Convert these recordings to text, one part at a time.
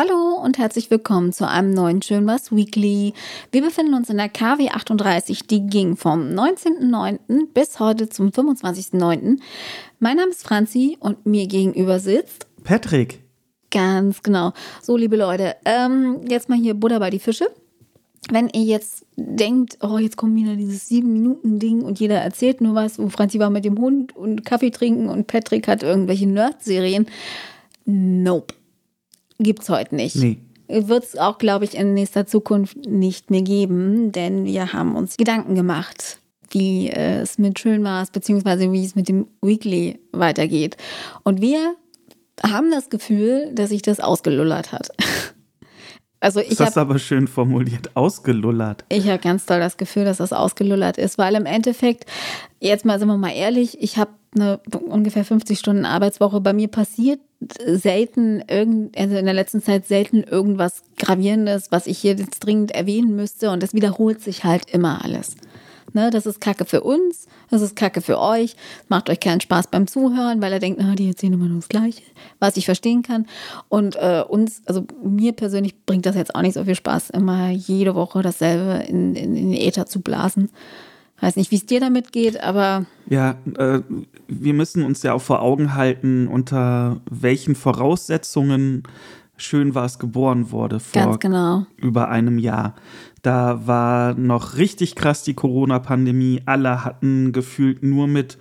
Hallo und herzlich willkommen zu einem neuen Schön was Weekly. Wir befinden uns in der KW 38, die ging vom 19.09. bis heute zum 25.09. Mein Name ist Franzi und mir gegenüber sitzt Patrick. Ganz genau. So, liebe Leute, ähm, jetzt mal hier Butter bei die Fische. Wenn ihr jetzt denkt, oh, jetzt kommt wieder dieses sieben Minuten Ding und jeder erzählt nur was, wo Franzi war mit dem Hund und Kaffee trinken und Patrick hat irgendwelche Nerd-Serien. Nope gibt's heute nicht. Nee. Wird es auch, glaube ich, in nächster Zukunft nicht mehr geben, denn wir haben uns Gedanken gemacht, wie äh, es mit Schönmaß beziehungsweise wie es mit dem Weekly weitergeht. Und wir haben das Gefühl, dass sich das ausgelullert hat. Also ich das ist aber schön formuliert, ausgelullert. Ich habe ganz doll das Gefühl, dass das ausgelullert ist, weil im Endeffekt, jetzt mal sind wir mal ehrlich, ich habe eine ungefähr 50 Stunden Arbeitswoche. Bei mir passiert selten irgend, also in der letzten Zeit selten irgendwas Gravierendes, was ich hier jetzt dringend erwähnen müsste. Und das wiederholt sich halt immer alles. Ne, das ist Kacke für uns, das ist Kacke für euch. Macht euch keinen Spaß beim Zuhören, weil er denkt, ah, die erzählen immer nur das Gleiche, was ich verstehen kann. Und äh, uns, also mir persönlich bringt das jetzt auch nicht so viel Spaß, immer jede Woche dasselbe in, in, in den Äther zu blasen. Weiß nicht, wie es dir damit geht, aber. Ja, äh, wir müssen uns ja auch vor Augen halten, unter welchen Voraussetzungen schön war es geboren wurde vor genau. über einem Jahr. Da war noch richtig krass die Corona-Pandemie. Alle hatten gefühlt nur mit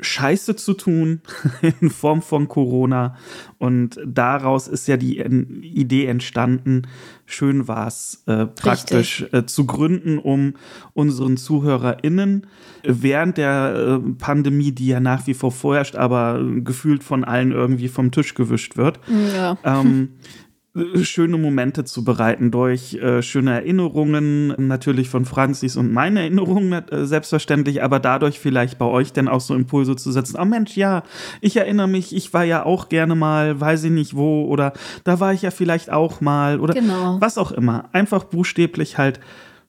Scheiße zu tun in Form von Corona. Und daraus ist ja die Idee entstanden, schön war es äh, praktisch äh, zu gründen, um unseren ZuhörerInnen während der äh, Pandemie, die ja nach wie vor vorherrscht, aber gefühlt von allen irgendwie vom Tisch gewischt wird, ja. ähm, schöne Momente zu bereiten durch äh, schöne Erinnerungen, natürlich von Franzis und meine Erinnerungen äh, selbstverständlich, aber dadurch vielleicht bei euch dann auch so Impulse zu setzen. Oh Mensch, ja, ich erinnere mich, ich war ja auch gerne mal, weiß ich nicht wo, oder da war ich ja vielleicht auch mal, oder genau. was auch immer. Einfach buchstäblich halt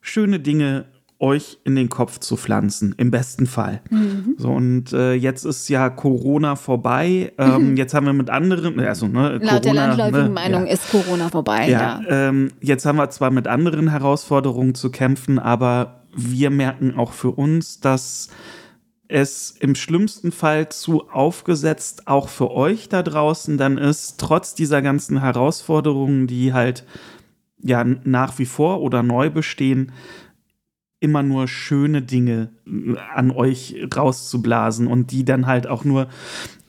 schöne Dinge euch in den Kopf zu pflanzen, im besten Fall. Mhm. So, und äh, jetzt ist ja Corona vorbei. Ähm, mhm. Jetzt haben wir mit anderen, also ne, Laut Corona, der landläufigen ne, Meinung ja. ist Corona vorbei. Ja, ja. Ähm, jetzt haben wir zwar mit anderen Herausforderungen zu kämpfen, aber wir merken auch für uns, dass es im schlimmsten Fall zu aufgesetzt auch für euch da draußen dann ist, trotz dieser ganzen Herausforderungen, die halt ja nach wie vor oder neu bestehen, immer nur schöne Dinge äh, an euch rauszublasen und die dann halt auch nur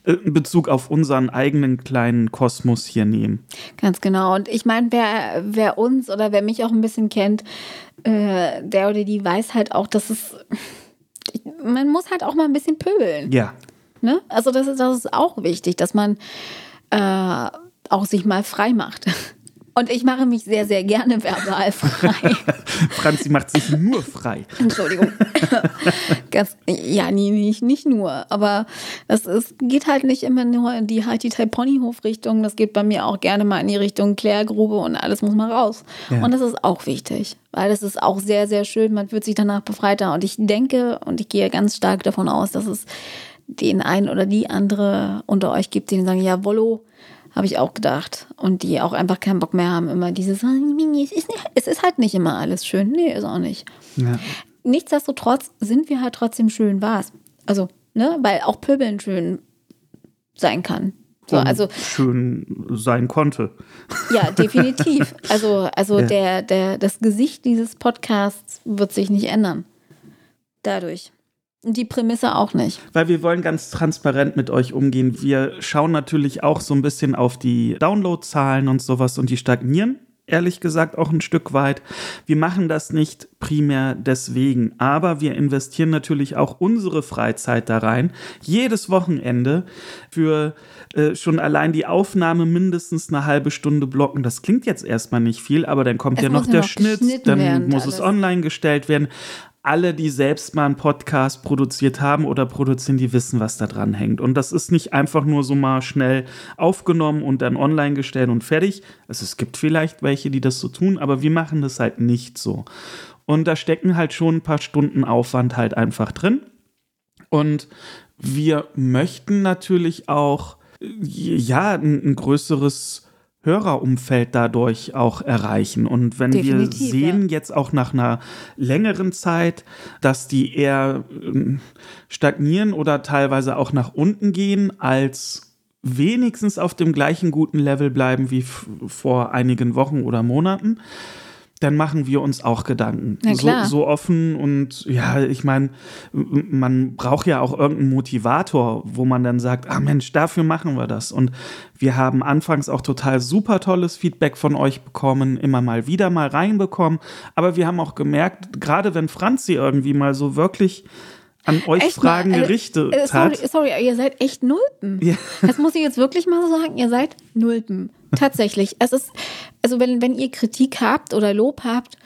äh, in Bezug auf unseren eigenen kleinen Kosmos hier nehmen. Ganz genau. Und ich meine, wer, wer uns oder wer mich auch ein bisschen kennt, äh, der oder die weiß halt auch, dass es. Man muss halt auch mal ein bisschen pöbeln. Ja. Ne? Also, das ist, das ist auch wichtig, dass man äh, auch sich mal frei macht. Und ich mache mich sehr, sehr gerne verbal frei. Franzi macht sich nur frei. Entschuldigung. Ganz, ja, nee, nicht, nicht nur. Aber es ist, geht halt nicht immer nur in die Haiti-Tai-Ponyhof-Richtung. Das geht bei mir auch gerne mal in die Richtung Klärgrube und alles muss mal raus. Ja. Und das ist auch wichtig, weil es ist auch sehr, sehr schön. Man fühlt sich danach befreiter. Und ich denke und ich gehe ganz stark davon aus, dass es den einen oder die andere unter euch gibt, die sagen, ja, Wollo, habe ich auch gedacht. Und die auch einfach keinen Bock mehr haben, immer dieses, es ist, es ist halt nicht immer alles schön. Nee, ist auch nicht. Ja. Nichtsdestotrotz sind wir halt trotzdem schön was. Also, ne, weil auch Pöbeln schön sein kann. So, also schön sein konnte. Ja, definitiv. Also, also ja. der, der, das Gesicht dieses Podcasts wird sich nicht ändern. Dadurch. Die Prämisse auch nicht. Weil wir wollen ganz transparent mit euch umgehen. Wir schauen natürlich auch so ein bisschen auf die Downloadzahlen und sowas und die stagnieren, ehrlich gesagt, auch ein Stück weit. Wir machen das nicht primär deswegen, aber wir investieren natürlich auch unsere Freizeit da rein. Jedes Wochenende für äh, schon allein die Aufnahme mindestens eine halbe Stunde blocken. Das klingt jetzt erstmal nicht viel, aber dann kommt es ja noch der noch Schnitt, dann muss alles. es online gestellt werden alle, die selbst mal einen Podcast produziert haben oder produzieren, die wissen, was da dran hängt. Und das ist nicht einfach nur so mal schnell aufgenommen und dann online gestellt und fertig. Also es gibt vielleicht welche, die das so tun, aber wir machen das halt nicht so. Und da stecken halt schon ein paar Stunden Aufwand halt einfach drin. Und wir möchten natürlich auch, ja, ein, ein größeres Hörerumfeld dadurch auch erreichen. Und wenn Definitiv, wir sehen ja. jetzt auch nach einer längeren Zeit, dass die eher ähm, stagnieren oder teilweise auch nach unten gehen, als wenigstens auf dem gleichen guten Level bleiben wie vor einigen Wochen oder Monaten, dann machen wir uns auch Gedanken. So, so offen und ja, ich meine, man braucht ja auch irgendeinen Motivator, wo man dann sagt, ah Mensch, dafür machen wir das. Und wir haben anfangs auch total super tolles Feedback von euch bekommen, immer mal wieder mal reinbekommen. Aber wir haben auch gemerkt, gerade wenn Franzi irgendwie mal so wirklich an euch Echt Fragen mal, äh, gerichtet äh, sorry, hat. sorry, ihr seid echt Nulpen. Ja. Das muss ich jetzt wirklich mal so sagen. Ihr seid Nulpen. Tatsächlich. Es ist, also wenn, wenn ihr Kritik habt oder Lob habt,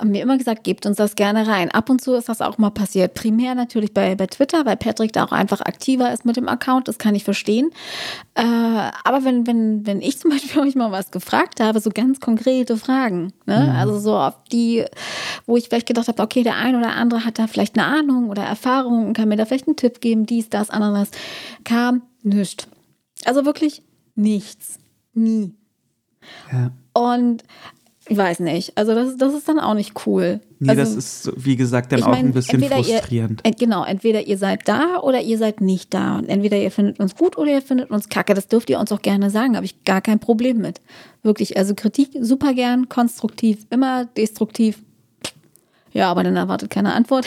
haben wir immer gesagt, gebt uns das gerne rein. Ab und zu ist das auch mal passiert. Primär natürlich bei, bei Twitter, weil Patrick da auch einfach aktiver ist mit dem Account. Das kann ich verstehen. Äh, aber wenn, wenn, wenn ich zum Beispiel euch mal was gefragt habe, so ganz konkrete Fragen, ne? also so auf die, wo ich vielleicht gedacht habe, okay, der ein oder andere hat da vielleicht eine Ahnung oder Erfahrung und kann mir da vielleicht einen Tipp geben, dies, das, anderes, kam nichts. Also wirklich nichts. Nie. Ja. Und weiß nicht. Also das, das ist dann auch nicht cool. Nee, also, das ist, wie gesagt, dann auch mein, ein bisschen frustrierend. Ihr, ent- genau, entweder ihr seid da oder ihr seid nicht da. Und entweder ihr findet uns gut oder ihr findet uns kacke. Das dürft ihr uns auch gerne sagen. Habe ich gar kein Problem mit. Wirklich. Also Kritik super gern, konstruktiv, immer destruktiv. Ja, aber dann erwartet keine Antwort.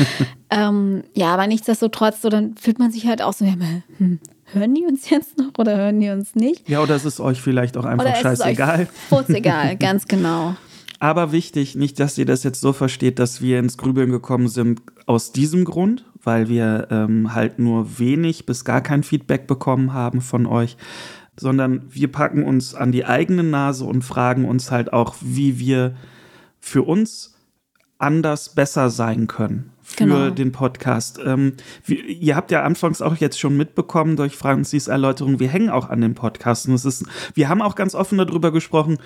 ähm, ja, aber nichtsdestotrotz, so dann fühlt man sich halt auch so, ja, hm, hören die uns jetzt noch oder hören die uns nicht? Ja, oder es ist euch vielleicht auch einfach Oder ist es scheißegal. Furzegal, ganz genau. Aber wichtig, nicht, dass ihr das jetzt so versteht, dass wir ins Grübeln gekommen sind aus diesem Grund, weil wir ähm, halt nur wenig bis gar kein Feedback bekommen haben von euch, sondern wir packen uns an die eigene Nase und fragen uns halt auch, wie wir für uns anders besser sein können für Genau. den Podcast. Ähm, wir, ihr habt ja anfangs auch jetzt schon mitbekommen durch Franzis Erläuterung, wir hängen auch an den Podcasten. Es ist, wir haben auch ganz offen darüber gesprochen,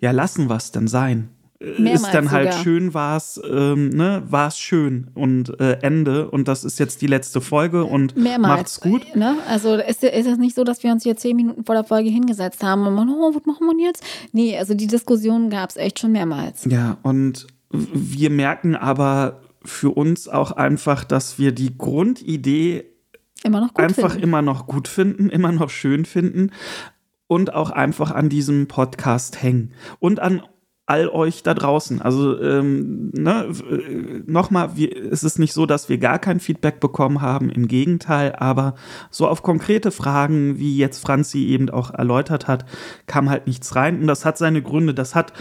ja, lassen wir es denn sein. Äh, Mehrmals ist dann halt sogar. schön, war es, ähm, ne, war es schön und äh, Ende und das ist jetzt die letzte Folge und Mehrmals. macht's gut. Ne? Also ist, ist es nicht so, dass wir uns hier zehn Minuten vor der Folge hingesetzt haben und man, oh, was machen wir jetzt? Nee, also die Diskussion gab es echt schon mehrmals. Ja, und wir merken aber für uns auch einfach, dass wir die Grundidee Immer noch gut einfach finden. immer noch gut finden, immer noch schön finden und auch einfach an diesem Podcast hängen und an all euch da draußen. Also ähm, ne, äh, nochmal, es ist nicht so, dass wir gar kein Feedback bekommen haben, im Gegenteil, aber so auf konkrete Fragen, wie jetzt Franzi eben auch erläutert hat, kam halt nichts rein und das hat seine Gründe. Das hat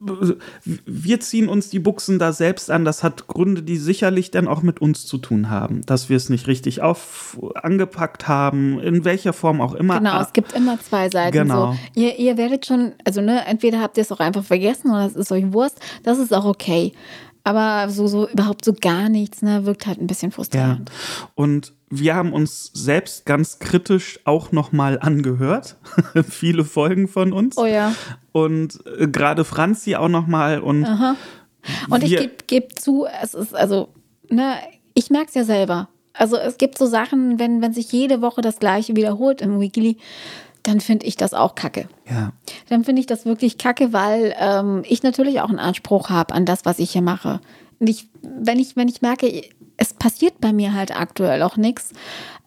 wir ziehen uns die Buchsen da selbst an. Das hat Gründe, die sicherlich dann auch mit uns zu tun haben, dass wir es nicht richtig auf angepackt haben, in welcher Form auch immer. Genau, es gibt immer zwei Seiten. Genau. So. Ihr, ihr werdet schon, also ne, entweder habt ihr es auch einfach vergessen oder es ist euch Wurst. Das ist auch okay. Aber so, so überhaupt so gar nichts, ne, wirkt halt ein bisschen Ja. frustrierend. Und wir haben uns selbst ganz kritisch auch nochmal angehört. Viele Folgen von uns. Oh ja. Und äh, gerade Franzi auch nochmal. Und Und ich gebe geb zu, es ist also, ne, ich merke es ja selber. Also es gibt so Sachen, wenn, wenn sich jede Woche das Gleiche wiederholt im Weekly, dann finde ich das auch kacke. ja, Dann finde ich das wirklich kacke, weil ähm, ich natürlich auch einen Anspruch habe an das, was ich hier mache. Und ich, wenn ich, wenn ich merke, es passiert bei mir halt aktuell auch nichts,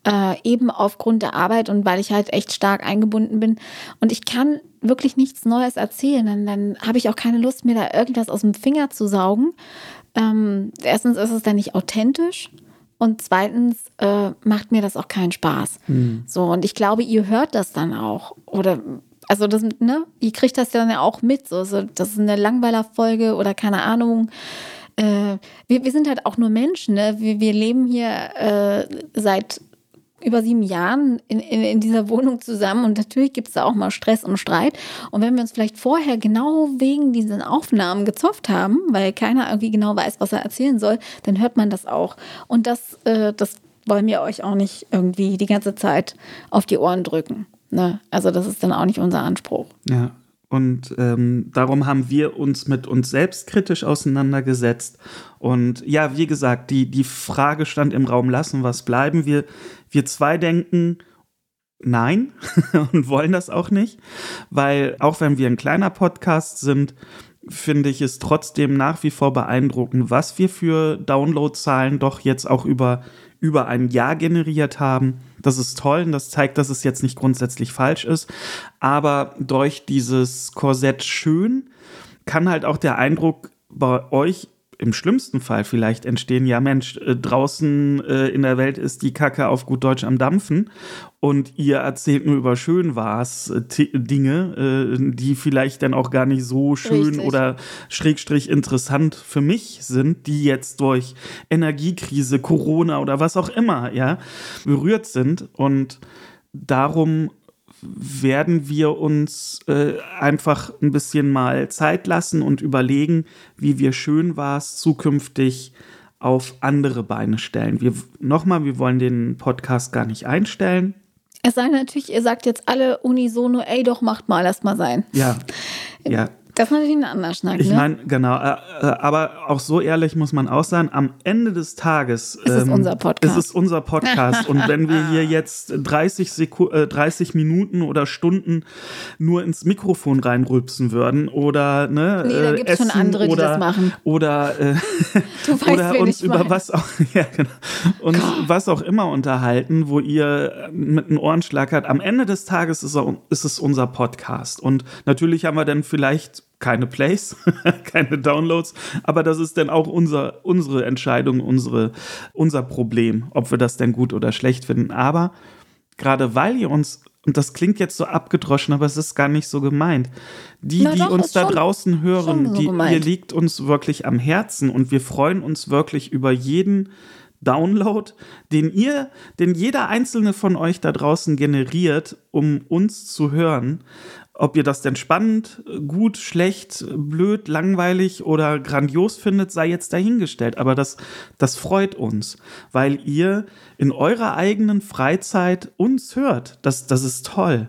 äh, eben aufgrund der Arbeit und weil ich halt echt stark eingebunden bin und ich kann wirklich nichts Neues erzählen, dann, dann habe ich auch keine Lust, mir da irgendwas aus dem Finger zu saugen. Ähm, erstens ist es dann nicht authentisch. Und zweitens äh, macht mir das auch keinen Spaß. So, und ich glaube, ihr hört das dann auch. Oder, also das, ne, ihr kriegt das dann ja auch mit. So, so das ist eine Langweiler-Folge oder keine Ahnung. Äh, wir, wir sind halt auch nur Menschen, ne? Wir, wir leben hier äh, seit über sieben Jahren in, in, in dieser Wohnung zusammen und natürlich gibt es da auch mal Stress und Streit. Und wenn wir uns vielleicht vorher genau wegen diesen Aufnahmen gezofft haben, weil keiner irgendwie genau weiß, was er erzählen soll, dann hört man das auch. Und das, äh, das wollen wir euch auch nicht irgendwie die ganze Zeit auf die Ohren drücken. Ne? Also das ist dann auch nicht unser Anspruch. Ja. Und ähm, darum haben wir uns mit uns selbst kritisch auseinandergesetzt. Und ja, wie gesagt, die, die Frage stand im Raum, lassen was bleiben. Wir, wir zwei denken, nein und wollen das auch nicht, weil auch wenn wir ein kleiner Podcast sind, finde ich es trotzdem nach wie vor beeindruckend, was wir für Downloadzahlen doch jetzt auch über, über ein Jahr generiert haben. Das ist toll und das zeigt, dass es jetzt nicht grundsätzlich falsch ist. Aber durch dieses Korsett schön kann halt auch der Eindruck bei euch im schlimmsten Fall vielleicht entstehen, ja Mensch, äh, draußen äh, in der Welt ist die Kacke auf gut Deutsch am Dampfen und ihr erzählt nur über Schönwas äh, Dinge, äh, die vielleicht dann auch gar nicht so schön Richtig. oder schrägstrich interessant für mich sind, die jetzt durch Energiekrise, Corona oder was auch immer, ja, berührt sind und darum werden wir uns äh, einfach ein bisschen mal Zeit lassen und überlegen, wie wir schön war es zukünftig auf andere Beine stellen. Wir nochmal, wir wollen den Podcast gar nicht einstellen. Es sei natürlich, ihr sagt jetzt alle unisono, ey, doch macht mal, lasst mal sein. Ja. Ja, das ist natürlich ein anderer Schnack. Ich ne? meine, genau. Äh, äh, aber auch so ehrlich muss man auch sein. Am Ende des Tages ist ähm, es unser Podcast. Ist es unser Podcast. Und wenn wir hier jetzt 30, Seku äh, 30 Minuten oder Stunden nur ins Mikrofon reinrülpsen würden oder ne, nee, da gibt's essen schon andere, oder, die das machen. oder, äh, du weißt, oder uns über meine. was auch, ja, genau, uns was auch immer unterhalten, wo ihr mit einem Ohrenschlag habt. Am Ende des Tages ist, er, ist es unser Podcast. Und natürlich haben wir dann vielleicht keine Plays, keine Downloads, aber das ist dann auch unser, unsere Entscheidung, unsere, unser Problem, ob wir das denn gut oder schlecht finden. Aber gerade weil ihr uns, und das klingt jetzt so abgedroschen, aber es ist gar nicht so gemeint, die, Na die doch, uns da schon, draußen hören, so die, ihr liegt uns wirklich am Herzen und wir freuen uns wirklich über jeden Download, den ihr, den jeder einzelne von euch da draußen generiert, um uns zu hören. Ob ihr das denn spannend, gut, schlecht, blöd, langweilig oder grandios findet, sei jetzt dahingestellt. Aber das, das freut uns, weil ihr in eurer eigenen Freizeit uns hört. Das, das ist toll.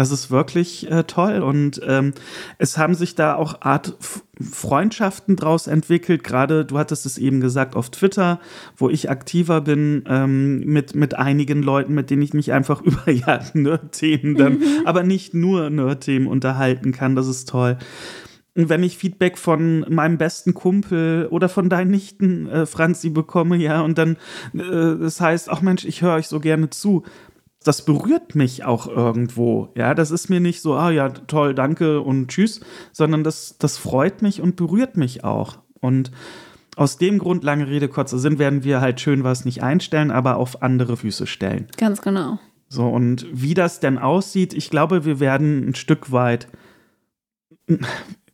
Das ist wirklich äh, toll und ähm, es haben sich da auch Art Freundschaften draus entwickelt. Gerade du hattest es eben gesagt auf Twitter, wo ich aktiver bin ähm, mit mit einigen Leuten, mit denen ich mich einfach über ja Nerd-Themen dann, mhm. aber nicht nur Nerd-Themen unterhalten kann. Das ist toll. Und wenn ich Feedback von meinem besten Kumpel oder von deinen Nichten, äh, Franzi, bekomme, ja, und dann äh, das heißt, ach Mensch, ich höre euch so gerne zu, das berührt mich auch irgendwo. Ja, das ist mir nicht so, ah ja, toll, danke und tschüss, sondern das, das freut mich und berührt mich auch. Und aus dem Grund, lange Rede, kurzer Sinn, werden wir halt schön was nicht einstellen, aber auf andere Füße stellen. Ganz genau. So, und wie das denn aussieht, ich glaube, wir werden ein Stück weit,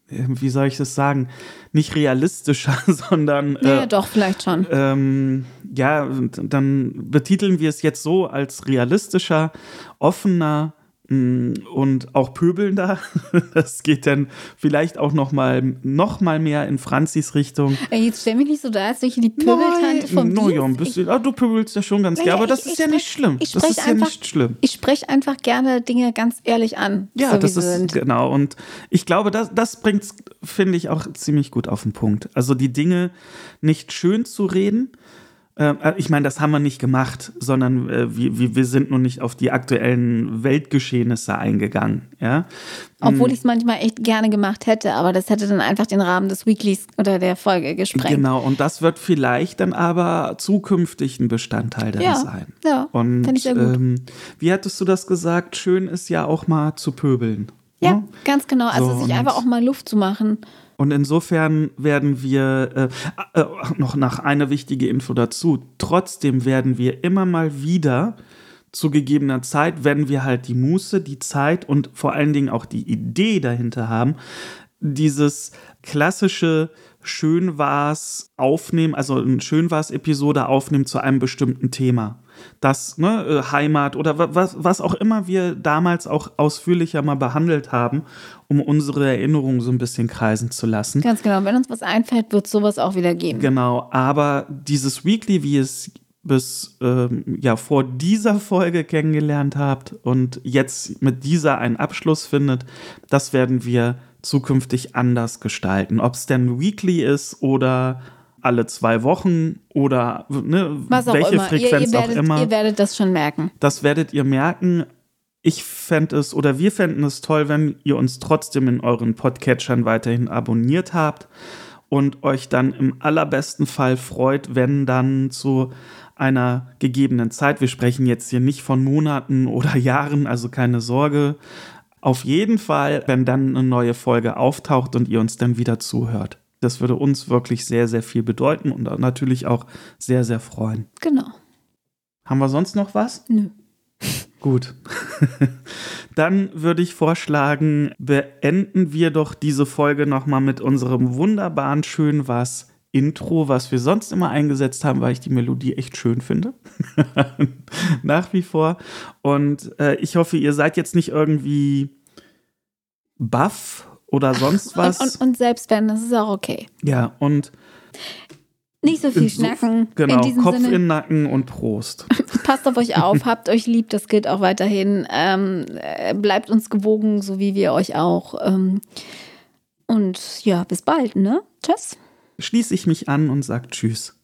wie soll ich das sagen, nicht realistischer, sondern. Ja, äh, doch, vielleicht schon. Ähm, ja, dann betiteln wir es jetzt so als realistischer, offener, und auch pöbelnder. Das geht dann vielleicht auch noch mal, noch mal mehr in Franzis Richtung. Ey, jetzt stell mich nicht so da, als ich die Pöbeltante vom no, ja, ein bisschen. Ah, du pöbelst ja schon ganz gerne, aber das ich, ist ja nicht schlimm. Ich das ist einfach, ja nicht schlimm. Ich spreche einfach gerne Dinge ganz ehrlich an. Ja, so das ist sind. genau. Und ich glaube, das, das bringt finde ich, auch ziemlich gut auf den Punkt. Also die Dinge nicht schön zu reden, ich meine, das haben wir nicht gemacht, sondern äh, wir, wir sind nun nicht auf die aktuellen Weltgeschehnisse eingegangen. Ja? Obwohl hm. ich es manchmal echt gerne gemacht hätte, aber das hätte dann einfach den Rahmen des Weeklies oder der Folge gesprengt. Genau, und das wird vielleicht dann aber zukünftig ein Bestandteil da ja, sein. Ja, und ich sehr gut. Ähm, wie hattest du das gesagt? Schön ist ja auch mal zu pöbeln. Ja, ja? ganz genau. Also so, sich einfach auch mal Luft zu machen. Und insofern werden wir, äh, äh, noch nach einer wichtige Info dazu, trotzdem werden wir immer mal wieder zu gegebener Zeit, wenn wir halt die Muße, die Zeit und vor allen Dingen auch die Idee dahinter haben, dieses klassische Schön war's aufnehmen, also ein Schön war's Episode aufnehmen zu einem bestimmten Thema. Das, ne, äh, Heimat oder was, was auch immer wir damals auch ausführlicher mal behandelt haben, um unsere Erinnerungen so ein bisschen kreisen zu lassen. Ganz genau. Wenn uns was einfällt, wird sowas auch wieder geben. Genau. Aber dieses Weekly, wie es bis ähm, ja vor dieser Folge kennengelernt habt und jetzt mit dieser einen Abschluss findet, das werden wir zukünftig anders gestalten. Ob es denn weekly ist oder alle zwei Wochen oder ne, welche. Frequenz ihr, ihr werdet, auch immer. Ihr werdet das schon merken. Das werdet ihr merken. ich fände es oder wir fänden es toll, wenn ihr uns trotzdem in euren Podcatchern weiterhin abonniert habt und euch dann im allerbesten Fall freut, wenn dann zu einer gegebenen Zeit, wir sprechen jetzt hier nicht von Monaten oder Jahren, also keine Sorge, auf jeden Fall, wenn dann eine neue Folge auftaucht und ihr uns dann wieder zuhört. Das würde uns wirklich sehr, sehr viel bedeuten und natürlich auch sehr, sehr freuen. Genau. Haben wir sonst noch was? Nö. Gut. Dann würde ich vorschlagen, beenden wir doch diese Folge nochmal mit unserem wunderbaren Schön was Intro, was wir sonst immer eingesetzt haben, weil ich die Melodie echt schön finde. Nach wie vor. Und äh, ich hoffe, ihr seid jetzt nicht irgendwie baff oder sonst was. Und, und, und selbst wenn, das ist auch okay. Ja, und nicht so viel schnacken. Genau, Kopf Sinne. in Nacken und Prost. Passt auf euch auf, habt euch lieb, das gilt auch weiterhin. Ähm, äh, bleibt uns gewogen, so wie wir euch auch. Ähm, und ja, bis bald, ne? Tschüss. Schließe ich mich an und sage Tschüss.